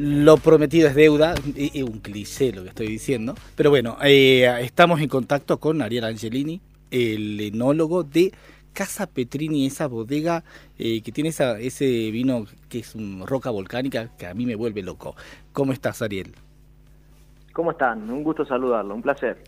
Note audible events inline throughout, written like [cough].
lo prometido es deuda, y un cliché lo que estoy diciendo, pero bueno, eh, estamos en contacto con Ariel Angelini, el enólogo de Casa Petrini, esa bodega eh, que tiene esa- ese vino que es un roca volcánica que a mí me vuelve loco. ¿Cómo estás, Ariel? ¿Cómo están? Un gusto saludarlo, un placer.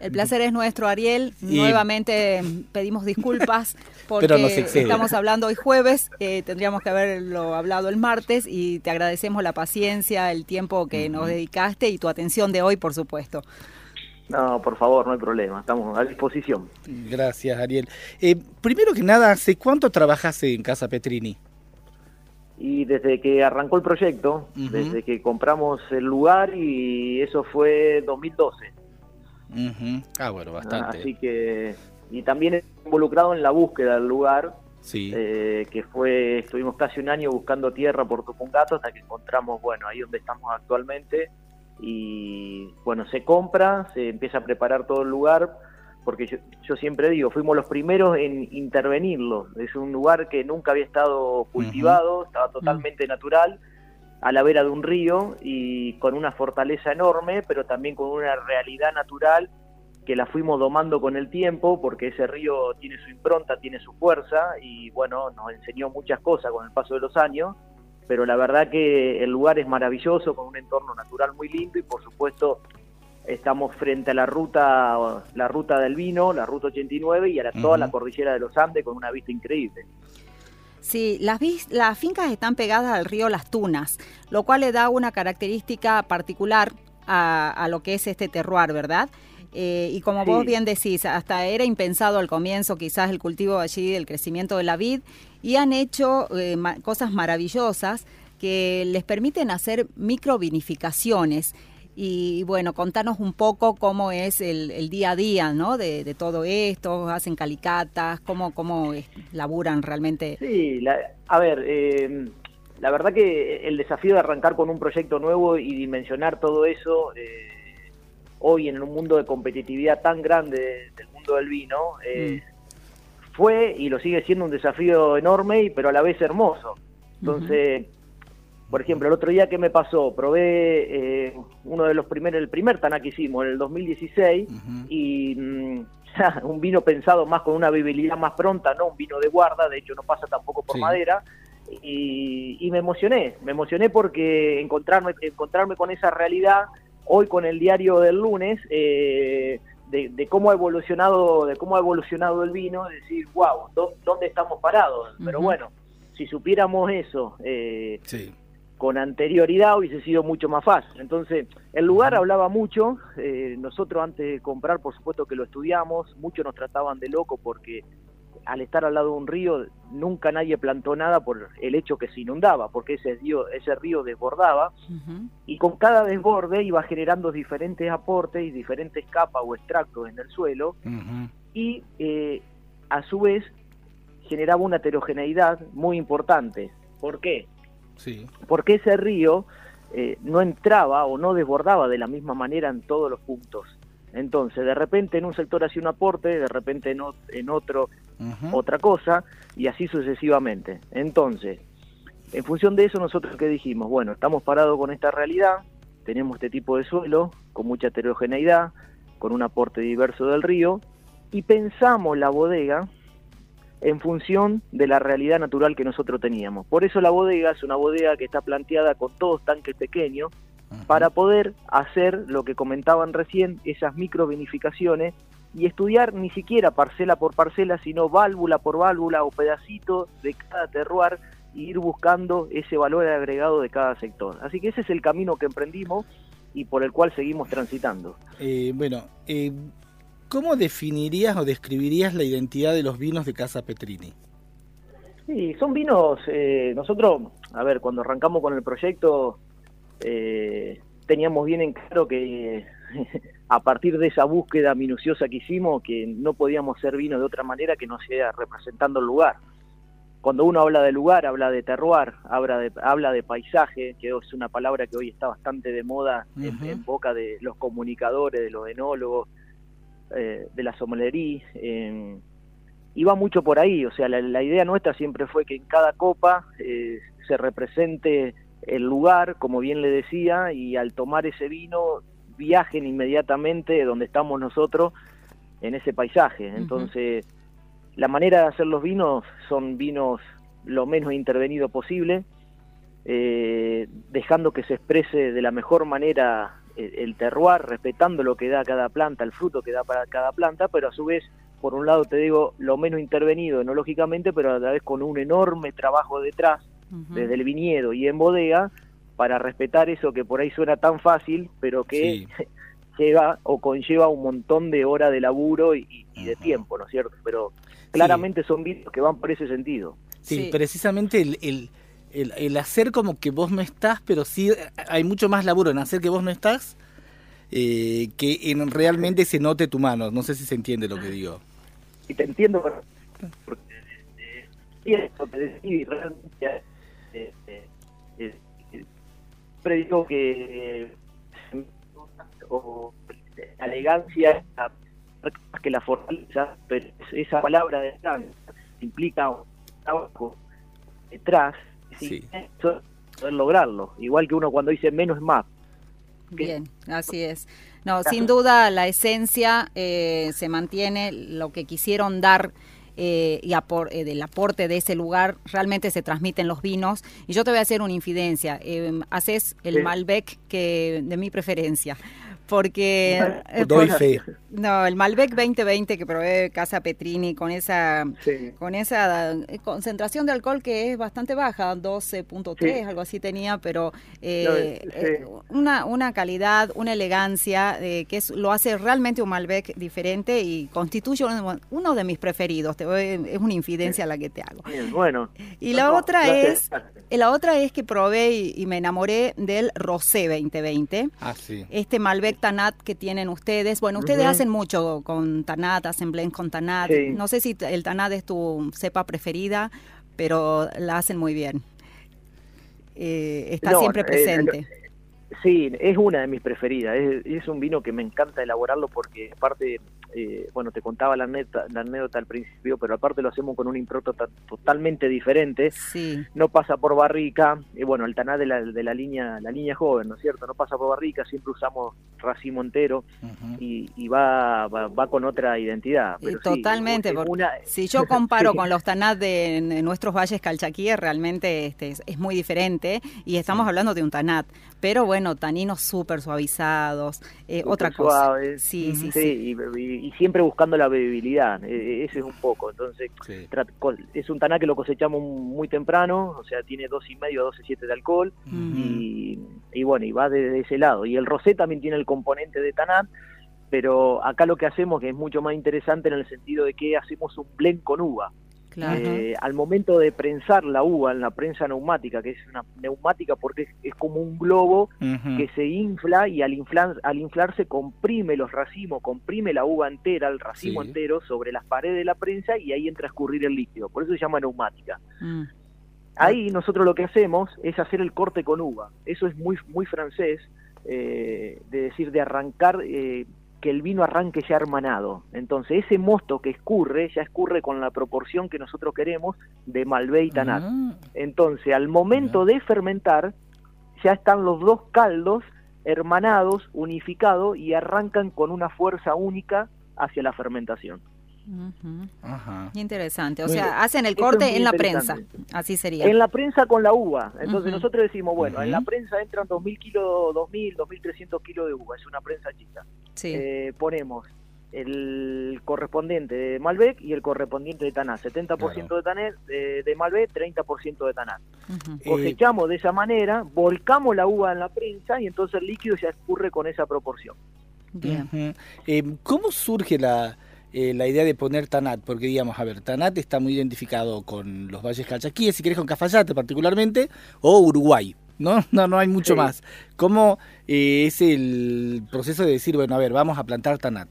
El placer es nuestro, Ariel. Y- Nuevamente pedimos disculpas [laughs] porque estamos hablando hoy jueves, eh, tendríamos que haberlo hablado el martes y te agradecemos la paciencia, el tiempo que nos dedicaste y tu atención de hoy, por supuesto. No, por favor, no hay problema, estamos a disposición. Gracias, Ariel. Eh, primero que nada, ¿hace cuánto trabajas en Casa Petrini? Y desde que arrancó el proyecto, desde que compramos el lugar y eso fue 2012. Ujú. Ah, bueno, bastante. Así que, y también involucrado en la búsqueda del lugar, Sí. eh, que fue, estuvimos casi un año buscando tierra por Tupungato hasta que encontramos, bueno, ahí donde estamos actualmente. Y bueno, se compra, se empieza a preparar todo el lugar, porque yo, yo siempre digo, fuimos los primeros en intervenirlo. Es un lugar que nunca había estado cultivado, estaba totalmente natural, a la vera de un río y con una fortaleza enorme, pero también con una realidad natural que la fuimos domando con el tiempo, porque ese río tiene su impronta, tiene su fuerza, y bueno, nos enseñó muchas cosas con el paso de los años, pero la verdad que el lugar es maravilloso, con un entorno natural muy lindo, y por supuesto estamos frente a la ruta, la ruta del vino, la ruta 89, y a la- toda la cordillera de los Andes con una vista increíble. Sí, las, fincas están pegadas al río Las Tunas, lo cual le da una característica particular a, a lo que es este terroir, ¿verdad? Eh, y como Sí. vos bien decís, hasta era impensado al comienzo quizás el cultivo allí, el crecimiento de la vid, y han hecho eh, ma- cosas maravillosas que les permiten hacer microvinificaciones. Y bueno, contanos un poco cómo es el, el día a día, ¿no? De, de todo esto, hacen calicatas, cómo, cómo laburan realmente. Sí, la- a ver, eh, la verdad que el desafío de arrancar con un proyecto nuevo y dimensionar todo eso, eh, hoy en un mundo de competitividad tan grande del mundo del vino, eh, fue y lo sigue siendo un desafío enorme, pero a la vez hermoso. Entonces, por ejemplo, el otro día que me pasó, probé eh, uno de los primeros, el primer Taná que hicimos en el 2016, Ujú. y mm, [laughs] un vino pensado más con una viabilidad más pronta, no un vino de guarda, de hecho no pasa tampoco por Sí. madera, y, y me emocioné, me emocioné porque encontrarme, encontrarme con esa realidad hoy con el diario del lunes, eh, de, de cómo ha evolucionado, de cómo ha evolucionado el vino, decir, wow, ¿dónde estamos parados? Pero bueno, si supiéramos eso, eh, Sí. Con anterioridad hubiese sido mucho más fácil. Entonces, el lugar hablaba mucho, eh, nosotros antes de comprar, por supuesto que lo estudiamos, muchos nos trataban de loco porque al estar al lado de un río, nunca nadie plantó nada por el hecho que se inundaba, porque ese río, ese río desbordaba, y con cada desborde iba generando diferentes aportes y diferentes capas o extractos en el suelo, y eh, a su vez generaba una heterogeneidad muy importante. ¿Por qué? Sí. porque ese río eh, no entraba o no desbordaba de la misma manera en todos los puntos. Entonces, de repente en un sector hacía un aporte, de repente en, en otro otra cosa, y así sucesivamente. Entonces, en función de eso, nosotros qué dijimos, bueno, estamos parados con esta realidad, tenemos este tipo de suelo, con mucha heterogeneidad, con un aporte diverso del río, y pensamos la bodega en función de la realidad natural que nosotros teníamos. Por eso la bodega es una bodega que está planteada con todos tanques pequeños, para poder hacer lo que comentaban recién, esas microvinificaciones y estudiar ni siquiera parcela por parcela, sino válvula por válvula o pedacito de cada terroir y ir buscando ese valor agregado de cada sector. Así que ese es el camino que emprendimos y por el cual seguimos transitando. Eh, bueno, eh, ¿cómo definirías o describirías la identidad de los vinos de Casa Petrini? Sí, son vinos, eh, nosotros, a ver, cuando arrancamos con el proyecto, eh, teníamos bien en claro que [laughs] a partir de esa búsqueda minuciosa que hicimos, que no podíamos ser vino de otra manera que no sea representando el lugar. Cuando uno habla de lugar, habla de terroir, habla de, habla de paisaje, que es una palabra que hoy está bastante de moda en boca de los comunicadores, de los enólogos, eh, de la sommelería. en- y va mucho por ahí, o sea, la, la idea nuestra siempre fue que en cada copa eh, se represente el lugar, como bien le decía, y al tomar ese vino viajen inmediatamente donde estamos nosotros en ese paisaje. Entonces, la manera de hacer los vinos son vinos lo menos intervenido posible, eh, dejando que se exprese de la mejor manera el, terroir, respetando lo que da cada planta, el fruto que da para cada planta, pero a su vez, por un lado te digo, lo menos intervenido enológicamente, pero a la vez con un enorme trabajo detrás, desde el viñedo y en bodega, para respetar eso que por ahí suena tan fácil, pero que Sí. [laughs] lleva o conlleva un montón de horas de laburo y, y de tiempo, ¿no es cierto? Pero claramente son vinos que van por ese sentido. Sí, Sí. precisamente el, el, el- hacer como que vos no estás, pero sí hay mucho más laburo en hacer que vos no estás eh, que en realmente se note tu mano. No sé si se entiende lo que digo. Y te entiendo, porque eh, sí, es lo que decidí realmente. eh, eh, eh, eh, siempre digo que eh, o, la elegancia más que la fortaleza, pero esa palabra de elegancia implica un trabajo detrás, Sí. poder lograrlo. Igual que uno cuando dice menos es más. Bien, así es. No, sin duda la esencia eh, se mantiene, lo que quisieron dar eh, y apor- eh, del aporte de ese lugar realmente se transmite en los vinos. Y yo te voy a hacer una infidencia. Eh, haces el Sí. Malbec que de mi preferencia. Porque... Doy por- fe. No, el Malbec 2020 que probé Casa Petrini con esa Sí. con esa eh, concentración de alcohol que es bastante baja, 12.3, Sí. algo así tenía, pero eh, No, eh, eh, una, una calidad, una elegancia eh, que es, lo hace realmente un Malbec diferente y constituye uno, uno de mis preferidos. Te voy- es una infidencia la que te hago. Bien, bueno. Y la no, otra gracias. es, la otra es que probé y, y me enamoré del Rosé 2020 Ah, sí. este Malbec Tanat que tienen ustedes. Bueno, ustedes hacen mucho con Tanat, hacen blend con Tanat. Sí. No sé si el Tanat es tu cepa preferida, pero la hacen muy bien. Eh, está No, siempre eh, presente. Sí, es una de mis preferidas. Es, es un vino que me encanta elaborarlo porque aparte, eh, bueno, te contaba la anécdota, la anécdota al principio, pero aparte lo hacemos con un impronta ta- totalmente diferente. Sí, No pasa por barrica, y bueno, el taná de la, de la línea la línea joven, ¿no es cierto? No pasa por barrica, siempre usamos racimo entero y, y va, va, va con otra identidad. eh, Pero totalmente. porque una- si yo comparo [laughs] Sí. con los Tanat de, nuestros valles calchaquíes, realmente este, es, es muy diferente y estamos hablando de un Tanat. Pero bueno, taninos súper suavizados, eh, otra cosa. suave. Sí, sí, sí. Sí, y, y- y siempre buscando la bebibilidad, eh, ese es un poco. Entonces, Sí. es un taná que lo cosechamos muy temprano, o sea, tiene dos y medio, 12,7 de alcohol, y, y bueno, y va desde ese lado. Y el rosé también tiene el componente de tanat, pero acá lo que hacemos que es mucho más interesante en el sentido de que hacemos un blend con uva. Claro. Eh, al momento de prensar la uva en la prensa neumática, que es una neumática porque es, es como un globo que se infla y al, inflar, al inflarse comprime los racimos, comprime la uva entera, el racimo Sí. entero sobre las paredes de la prensa y ahí entra a escurrir el líquido. Por eso se llama neumática. Mm. Ahí nosotros lo que hacemos es hacer el corte con uva. Eso es muy, muy francés, eh, de decir, de arrancar, eh, que el vino arranque ya hermanado. Entonces, ese mosto que escurre, ya escurre con la proporción que nosotros queremos de Malbec y Tanat. Ah, Entonces, al momento de fermentar, ya están los dos caldos hermanados, unificados y arrancan con una fuerza única hacia la fermentación. Ujú. ajá. Interesante. O sea, hacen el corte en la prensa. Así sería. En la prensa con la uva. Entonces nosotros decimos, bueno, en la prensa entran 2.000 kilos, 2.000, 2.300 kilos de uva. Es una prensa chica. Sí. Eh, ponemos el correspondiente de Malbec y el correspondiente de Tanat. 70% de, Tanat, de, de Malbec, 30% de Tanat. Ujú. Eh, Cosechamos de esa manera, volcamos la uva en la prensa y entonces el líquido ya escurre con esa proporción. Bien. Eh, ¿Cómo surge la, eh, la idea de poner Tanat? Porque, digamos, a ver, Tanat está muy identificado con los valles calchaquíes, si querés con Cafayate particularmente, o Uruguay. No, [laughs] no, no hay mucho Sí. más. ¿Cómo eh, es el proceso de decir, bueno, a ver, vamos a plantar Tanat?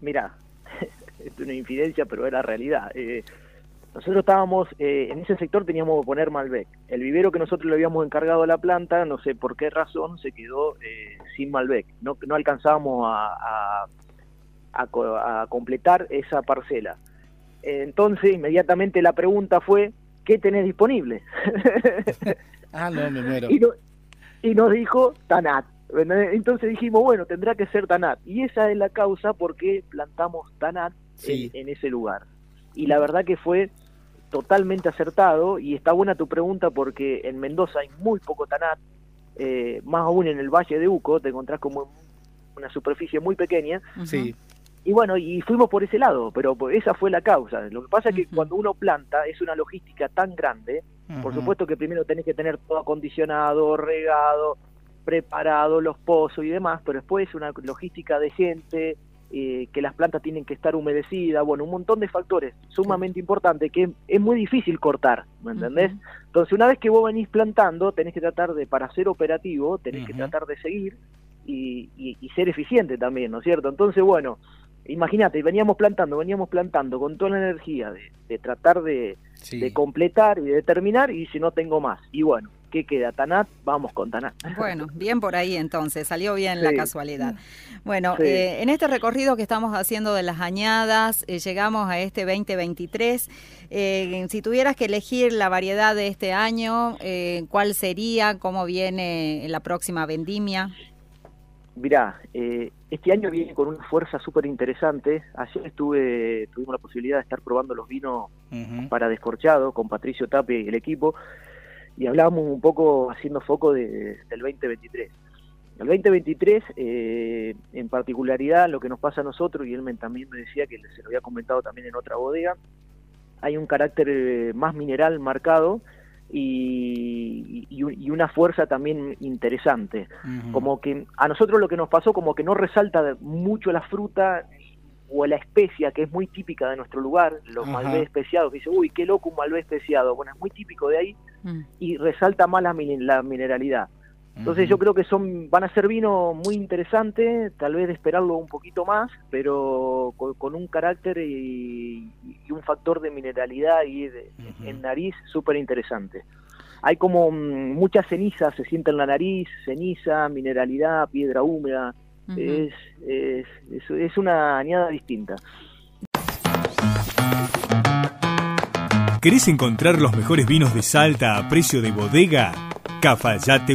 Mira, [laughs] es una infidencia, pero era realidad. Eh, nosotros estábamos, eh, en ese sector teníamos que poner Malbec. El vivero que nosotros le habíamos encargado a la planta, no sé por qué razón, se quedó eh, sin Malbec. No, no alcanzábamos a, a- a co- a completar esa parcela. Entonces, inmediatamente la pregunta fue, ¿qué tenés disponible? [laughs] Ah, no, me muero. y, no- y nos dijo Tanat. Entonces dijimos, bueno, tendrá que ser Tanat. Y esa es la causa por qué plantamos Tanat Sí. en, en ese lugar. Y la verdad que fue totalmente acertado y está buena tu pregunta porque en Mendoza hay muy poco Tanat, eh, más aún en el Valle de Uco, te encontrás como una superficie muy pequeña. Sí, y bueno, y fuimos por ese lado, pero esa fue la causa. Lo que pasa es que cuando uno planta es una logística tan grande por supuesto que primero tenés que tener todo acondicionado, regado, preparado, los pozos y demás, pero después una logística de gente, eh, que las plantas tienen que estar humedecidas, bueno, un montón de factores sumamente importantes que es muy difícil cortar, ¿me entendés? Entonces, una vez que vos venís plantando, tenés que tratar de, para ser operativo, tenés que tratar de seguir y, y- y ser eficiente también, ¿no es cierto? Entonces, bueno, imagínate, veníamos plantando, veníamos plantando con toda la energía de, de tratar de, sí. de completar y de terminar y si no tengo más. Y bueno, ¿qué queda? Tanat, vamos con Tanat. [laughs] Bueno, bien por ahí entonces, salió bien la casualidad. Bueno, Sí. eh, en este recorrido que estamos haciendo de las añadas, eh, llegamos a este 2023. Eh, si tuvieras que elegir la variedad de este año, eh, ¿cuál sería? ¿Cómo viene la próxima vendimia? Mirá, eh, este año viene con una fuerza súper interesante. Ayer estuve, tuvimos la posibilidad de estar probando los vinos para descorchado con Patricio Tapia y el equipo y hablábamos un poco haciendo foco de- del 2023. El 2023, eh, en particularidad, lo que nos pasa a nosotros, y él me- también me decía que se lo había comentado también en otra bodega, hay un carácter eh, más mineral marcado y, y- y una fuerza también interesante como que a nosotros lo que nos pasó como que no resalta mucho la fruta o la especia que es muy típica de nuestro lugar, los Ajá. malbec especiados, que dice, uy, qué loco un malbec especiado, bueno, es muy típico de ahí Mm. y resalta más la, la mineralidad. Entonces yo creo que son van a ser vinos muy interesantes, tal vez de esperarlo un poquito más, pero con, con un carácter y, y un factor de mineralidad y de- en nariz súper interesante. Hay como mm, mucha ceniza, se siente en la nariz, ceniza, mineralidad, piedra húmeda, es, es, es, es una añada distinta. ¿Querés encontrar los mejores vinos de Salta a precio de bodega? Cafayate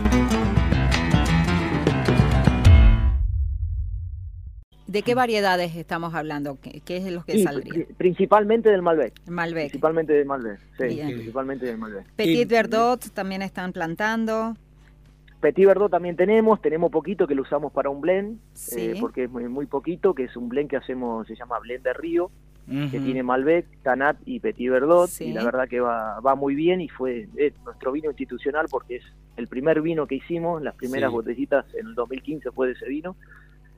¿De qué variedades estamos hablando? ¿Qué, qué es lo que Y saldría? pri- principalmente del Malbec. Malbec. Principalmente del Malbec, sí, Bien. principalmente del Malbec. Petit Verdot también están plantando. Petit Verdot también tenemos, tenemos poquito que lo usamos para un blend, Sí. eh, porque es muy, muy poquito, que es un blend que hacemos, se llama blend de río, que tiene Malbec, Tanat y Petit Verdot, Sí. y la verdad que va, va muy bien y fue es nuestro vino institucional porque es el primer vino que hicimos, las primeras Sí. botellitas en el 2015 fue de ese vino,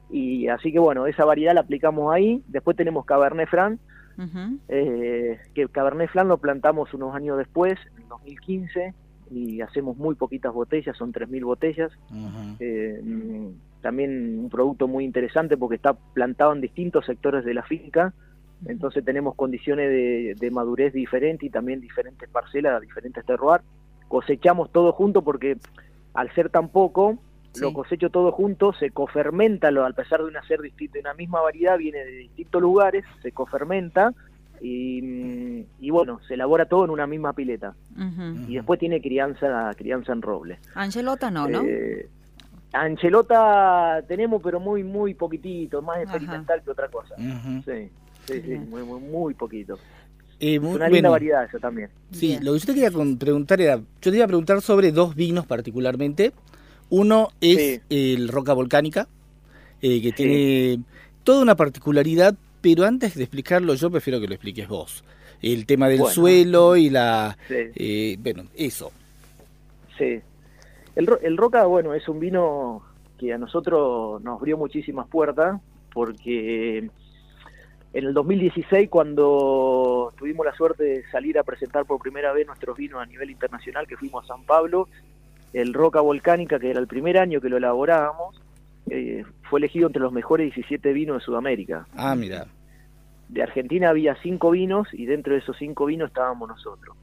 y así que bueno, esa variedad la aplicamos ahí, después tenemos Cabernet Franc, Ujú. eh, que Cabernet Franc lo plantamos unos años después, en 2015, y hacemos muy poquitas botellas, son 3.000 botellas, eh, también un producto muy interesante porque está plantado en distintos sectores de la finca, entonces tenemos condiciones de, de madurez diferentes y también diferentes parcelas, diferentes terroir. Cosechamos todo junto porque al ser tan poco, Sí. lo cosecho todo junto, se cofermenta, lo, al pesar de una ser distinta, una misma variedad viene de distintos lugares, se cofermenta y, mm, y bueno, se elabora todo en una misma pileta. Y después tiene crianza, crianza en roble. Angelota no, ¿no? Eh, Anchelota tenemos, pero muy, muy poquitito, más Ajá. experimental que otra cosa. Sí, sí, muy, muy, muy poquito. Eh, Es muy- una linda bueno, variedad eso también. Sí, Bien. lo que yo te quería con- preguntar era, yo te iba a preguntar sobre dos vinos particularmente. Uno es el Roca Volcánica, eh, que Sí. tiene toda una particularidad, pero antes de explicarlo yo prefiero que lo expliques vos. El tema del Bueno. suelo y la... Sí, eh, bueno, eso. sí. El, el Roca, bueno, es un vino que a nosotros nos abrió muchísimas puertas porque en el 2016 cuando tuvimos la suerte de salir a presentar por primera vez nuestros vinos a nivel internacional, que fuimos a San Pablo, el Roca Volcánica, que era el primer año que lo elaborábamos, eh, fue elegido entre los mejores 17 vinos de Sudamérica. Ah, mira. De Argentina había cinco vinos y dentro de esos cinco vinos estábamos nosotros,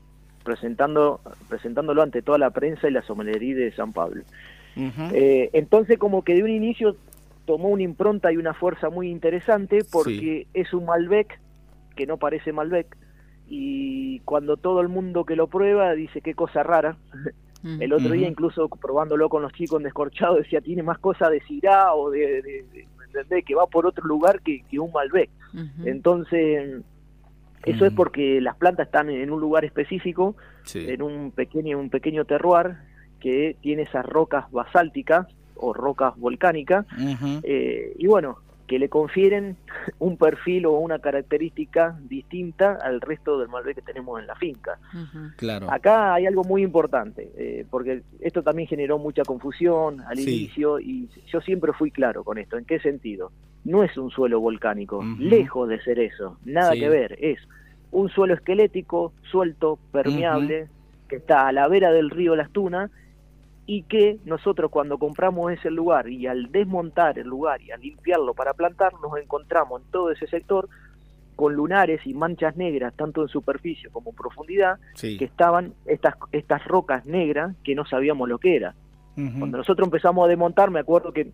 presentando, presentándolo ante toda la prensa y la sommelería de San Pablo. Eh, entonces como que de un inicio tomó una impronta y una fuerza muy interesante porque es un Malbec que no parece Malbec y cuando todo el mundo que lo prueba dice qué cosa rara. Mm. El otro día incluso probándolo con los chicos en descorchado decía tiene más cosas de Syrah o de, de- de- ¿entendés? que va por otro lugar que, que un Malbec. Entonces eso es Ujú. porque las plantas están en un lugar específico Sí. en un pequeño un pequeño terroir que tiene esas rocas basálticas o rocas volcánicas eh, y bueno que le confieren [laughs] un perfil o una característica distinta al resto del Malbec que tenemos en la finca. Claro. Acá hay algo muy importante, eh, porque esto también generó mucha confusión al Sí. inicio y yo siempre fui claro con esto. ¿En qué sentido? No es un suelo volcánico, lejos de ser eso, nada Sí. que ver. Es un suelo esquelético, suelto, permeable, que está a la vera del río Las Tunas y que nosotros cuando compramos ese lugar y al desmontar el lugar y al limpiarlo para plantar, nos encontramos en todo ese sector con lunares y manchas negras, tanto en superficie como en profundidad, Sí. que estaban estas, estas rocas negras que no sabíamos lo que era. Cuando nosotros empezamos a desmontar, me acuerdo que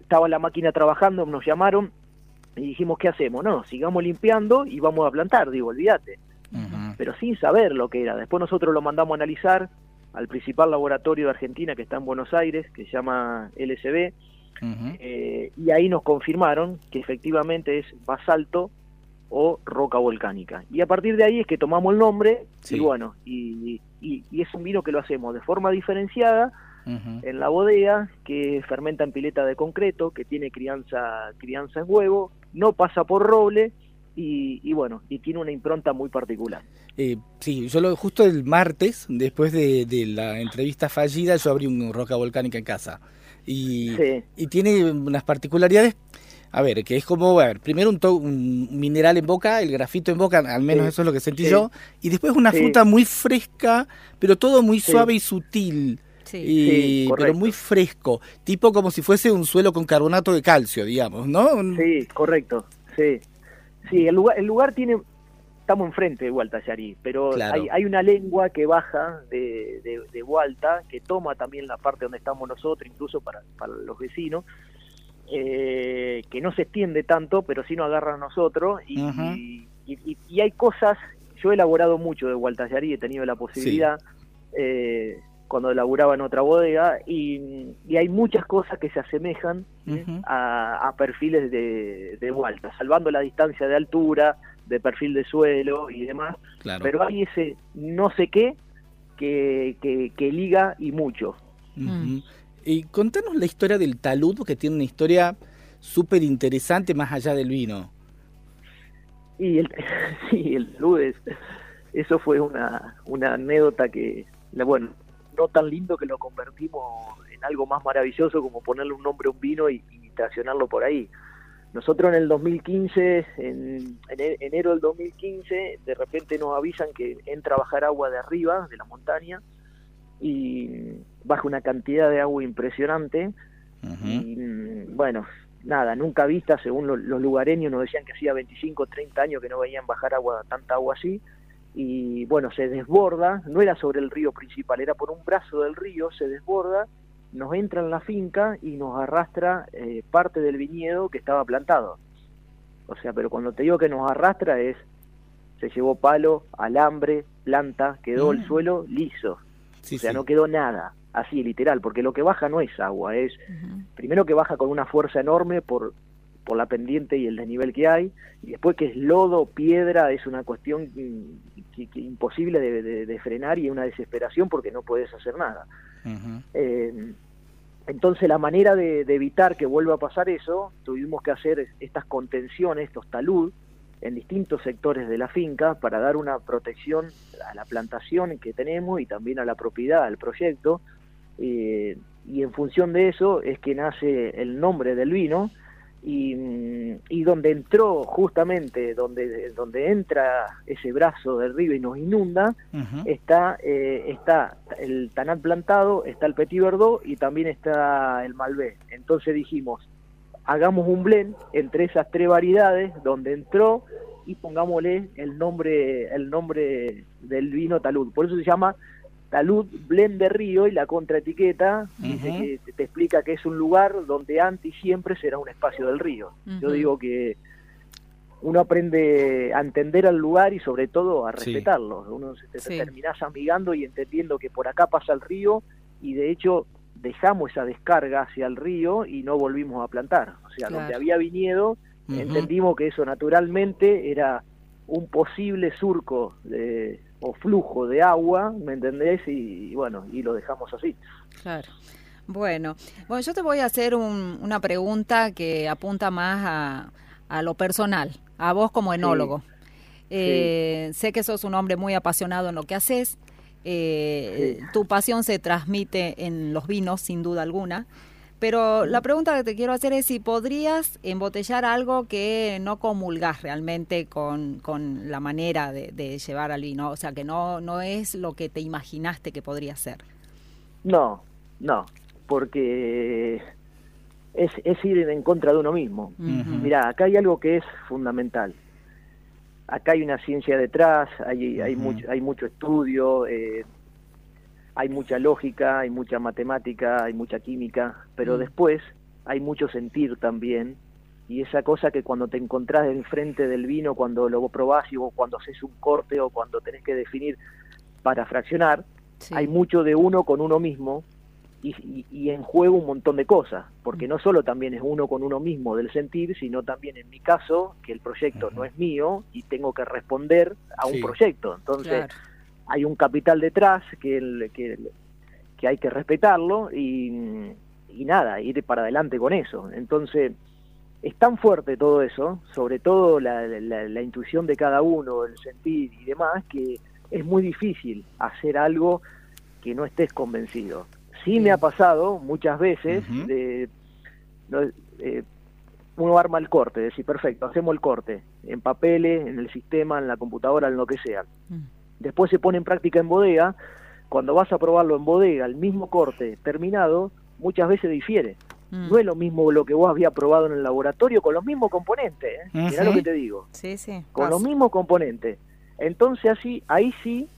estaba la máquina trabajando, nos llamaron y dijimos, ¿qué hacemos? No, sigamos limpiando y vamos a plantar, digo, olvídate. Pero sin saber lo que era. Después nosotros lo mandamos a analizar al principal laboratorio de Argentina que está en Buenos Aires, que se llama LSB, eh, y ahí nos confirmaron que efectivamente es basalto o roca volcánica. Y a partir de ahí es que tomamos el nombre Sí. y bueno, y, y- y es un vino que lo hacemos de forma diferenciada en la bodega, que fermenta en pileta de concreto, que tiene crianza, crianza en huevo, no pasa por roble y, y bueno, y tiene una impronta muy particular. Eh, sí, yo lo, justo el martes, después de, de la entrevista fallida, yo abrí un roca volcánica en casa. Y, Sí. y tiene unas particularidades, a ver, que es como, a ver, primero un, to- un mineral en boca, el grafito en boca, al menos Sí, eso es lo que sentí sí. yo, y después una Sí. fruta muy fresca, pero todo muy Sí. suave y sutil. Sí. y- Sí, pero muy fresco, tipo como si fuese un suelo con carbonato de calcio, digamos, ¿no? Sí, correcto. Sí, sí el, lugar, el lugar tiene... Estamos enfrente de Hualta Yarí, pero Claro. hay, hay una lengua que baja de, de, de Hualta, que toma también la parte donde estamos nosotros, incluso para, para los vecinos, eh, que no se extiende tanto, pero sí nos agarra a nosotros. Y, y, y- y hay cosas, yo he elaborado mucho de Hualta Yarí, he tenido la posibilidad, eh, cuando elaboraba en otra bodega, y, y hay muchas cosas que se asemejan a, a perfiles de, de Hualta, salvando la distancia de altura, de perfil de suelo y demás, Claro. pero hay ese no sé qué que, que, que liga y mucho. Y contanos la historia del talud, que tiene una historia súper interesante más allá del vino. Y el, [laughs] sí, el talud es, eso fue una, una anécdota que, la- bueno, no tan lindo que lo convertimos en algo más maravilloso como ponerle un nombre a un vino y, y estacionarlo por ahí. Nosotros en el 2015, en, en e- enero del 2015, de repente nos avisan que entra a bajar agua de arriba, de la montaña, y baja una cantidad de agua impresionante. Y mm, bueno, nada, nunca vista, según lo- los lugareños nos decían que hacía 25 o 30 años que no veían bajar agua, tanta agua así. Y bueno, se desborda, no era sobre el río principal, era por un brazo del río, se desborda, nos entra en la finca y nos arrastra eh, parte del viñedo que estaba plantado. O sea, pero cuando te digo que nos arrastra es, se llevó palo, alambre, planta, quedó el Mm. suelo liso. Sí, o sea, sí. no quedó nada, así literal, porque lo que baja no es agua, es primero que baja con una fuerza enorme por, por la pendiente y el desnivel que hay, y después que es lodo, piedra, es una cuestión que- que imposible de, de- de frenar y una desesperación porque no puedes hacer nada. Eh, entonces la manera de, de evitar que vuelva a pasar eso, tuvimos que hacer estas contenciones, estos talud, en distintos sectores de la finca para dar una protección a la plantación que tenemos y también a la propiedad, al proyecto. Eh, y en función de eso es que nace el nombre del vino y, y donde entró justamente, donde, donde entra ese brazo del río y nos inunda, está eh, está el Tanat plantado, está el Petit Verdot y también está el Malbec. Entonces dijimos, hagamos un blend entre esas tres variedades donde entró y pongámosle el nombre el nombre del vino Talud. Por eso se llama Talud Blend de Río y la contraetiqueta dice Ujú. que te, te explica que es un lugar donde antes y siempre será un espacio del río. Yo digo que uno aprende a entender al lugar y sobre todo a Sí. respetarlo. Uno se te Sí. terminás amigando y entendiendo que por acá pasa el río y de hecho dejamos esa descarga hacia el río y no volvimos a plantar. O sea, Claro. donde había viñedo, entendimos que eso naturalmente era un posible surco de, o flujo de agua, ¿me entendés? Y, y bueno, y lo dejamos así. Claro. Bueno, bueno, yo te voy a hacer un- una pregunta que apunta más a, a lo personal, a vos como enólogo. Eh, Sé que sos un hombre muy apasionado en lo que haces. eh, Sí. Tu pasión se transmite en los vinos, sin duda alguna. Pero la pregunta que te quiero hacer es si podrías embotellar algo que no comulgas realmente con, con la manera de, de llevar al vino, o sea, que no, no es lo que te imaginaste que podría ser. No, no, porque es, es ir en contra de uno mismo. Ujú. Mira, acá hay algo que es fundamental. Acá hay una ciencia detrás, hay, hay, mucho, hay mucho estudio, eh, hay mucha lógica, hay mucha matemática, hay mucha química, pero Mm. después hay mucho sentir también. Y esa cosa que cuando te encontrás enfrente del vino, cuando lo probás y o cuando haces un corte o cuando tenés que definir para fraccionar, Sí. hay mucho de uno con uno mismo y, y- y en juego un montón de cosas, porque no solo también es uno con uno mismo del sentir, sino también en mi caso, que el proyecto no es mío y tengo que responder a un proyecto. Entonces, Claro. Hay un capital detrás que, el- que, el- que hay que respetarlo y, y nada, ir para adelante con eso. Entonces, es tan fuerte todo eso, sobre todo la, la- la intuición de cada uno, el sentir y demás, que es muy difícil hacer algo que no estés convencido. Sí me ha pasado muchas veces de... no, eh, uno arma el corte, decir, perfecto, hacemos el corte, en papeles, en el sistema, en la computadora, en lo que sea Mm. Después se pone en práctica en bodega, cuando vas a probarlo en bodega, el mismo corte terminado, muchas veces difiere. Mm. No es lo mismo lo que vos habías probado en el laboratorio con los mismos componentes, ¿eh? Mirá lo que te digo, Sí, sí. con los mismos componentes. Entonces así, ahí sí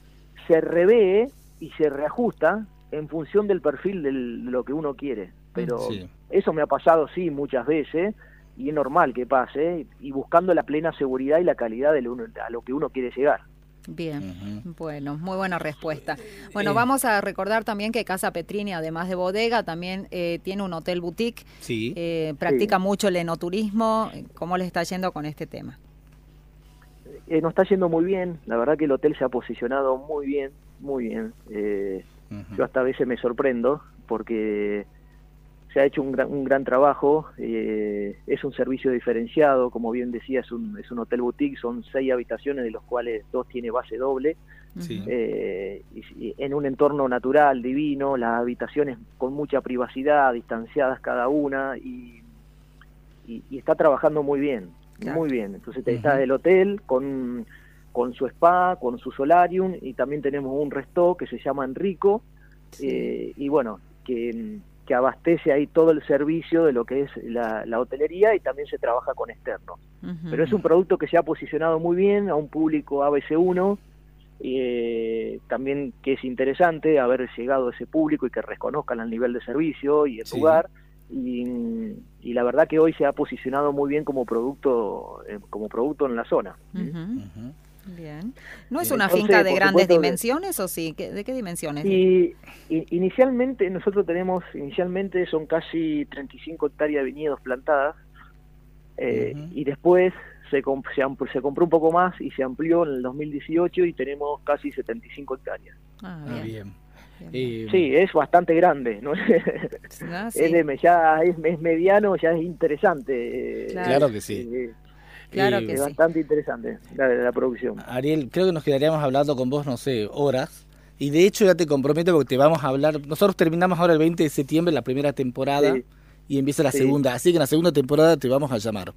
se revee y se reajusta en función del perfil del- de lo que uno quiere. Pero Sí. eso me ha pasado, sí, muchas veces, y es normal que pase, y buscando la plena seguridad y la calidad de lo, uno- a lo que uno quiere llegar. Bien, bueno, muy buena respuesta. Bueno, Eh. vamos a recordar también que Casa Petrini, además de bodega, también eh, tiene un hotel boutique, Sí. eh, practica Sí. mucho el enoturismo. ¿Cómo le está yendo con este tema? Eh, nos está yendo muy bien, la verdad que el hotel se ha posicionado muy bien, muy bien. Eh, yo hasta a veces me sorprendo porque se ha hecho un gran, un gran trabajo, eh, es un servicio diferenciado, como bien decía, es un, es un hotel boutique, son seis habitaciones de los cuales dos tiene base doble, Sí. eh, y- y en un entorno natural, divino, las habitaciones con mucha privacidad, distanciadas cada una, y, y- y está trabajando muy bien, Claro. muy bien. Entonces te está el hotel con, con su spa, con su solarium, y también tenemos un resto que se llama Enrico, eh, y bueno, que, que abastece ahí todo el servicio de lo que es la, la hotelería y también se trabaja con externos. Ujú. Pero es un producto que se ha posicionado muy bien a un público ABC1, eh, también que es interesante haber llegado a ese público y que reconozcan el nivel de servicio y el Sí. lugar. Y, y la verdad que hoy se ha posicionado muy bien como producto eh, como producto en la zona. Ujú. Bien. ¿No es una Entonces, finca de grandes que- dimensiones o sí? ¿Qué- ¿De qué dimensiones? Y, y- inicialmente nosotros tenemos, inicialmente son casi 35 hectáreas de viñedos plantadas eh, y después se, comp- se, compró un poco más y se amplió en el 2018 y tenemos casi 75 hectáreas. Ah, Ah, bien. Eh, Sí, es bastante grande, ¿no? [laughs] Ah, sí. es, de, ya es, es mediano, ya es interesante. eh, Claro que sí. eh, Claro eh, que es sí. bastante interesante la, la producción. Ariel, creo que nos quedaríamos hablando con vos, no sé, horas. Y de hecho ya te comprometo porque te vamos a hablar. Nosotros terminamos ahora el 20 de septiembre la primera temporada Sí. y empieza la Sí. segunda. Así que en la segunda temporada te vamos a llamar.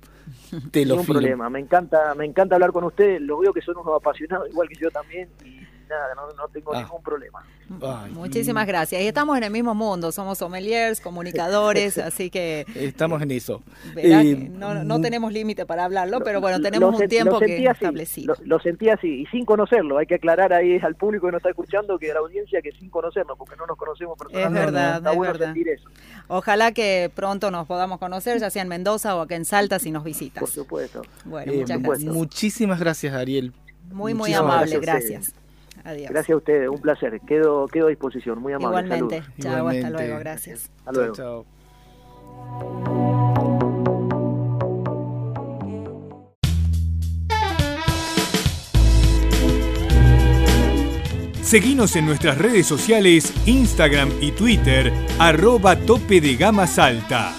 [laughs] Te lo Ningún firmo. problema, me encanta, me encanta hablar con ustedes, lo veo que son unos apasionados igual que yo también y nada, no, no tengo Ah. ningún problema. Ay, Muchísimas gracias. Y estamos en el mismo mundo, somos sommeliers, comunicadores, [laughs] así que Estamos en eso. verá Eh, que no, no mm, tenemos límite para hablarlo, pero bueno, tenemos un tiempo que así, establecido. Lo, lo sentí así, y sin conocerlo, hay que aclarar ahí al público que nos está escuchando, que a la audiencia, que sin conocernos, porque no nos conocemos personalmente. verdad, está es bueno verdad. sentir eso, Ojalá que pronto nos podamos conocer, ya sea en Mendoza o acá en Salta, si nos por visitas. supuesto. Bueno, Eh, muchas mu- gracias. Muchísimas gracias, Ariel. Muy, muy muchísimas amable, gracias. Adiós. Gracias a ustedes, un placer, quedo, quedo a disposición, muy amable. Igualmente. saludos. Chao, hasta luego, gracias. Hasta luego. Chao, chao. Seguinos en nuestras redes sociales, Instagram y Twitter, arroba tope de gama salta.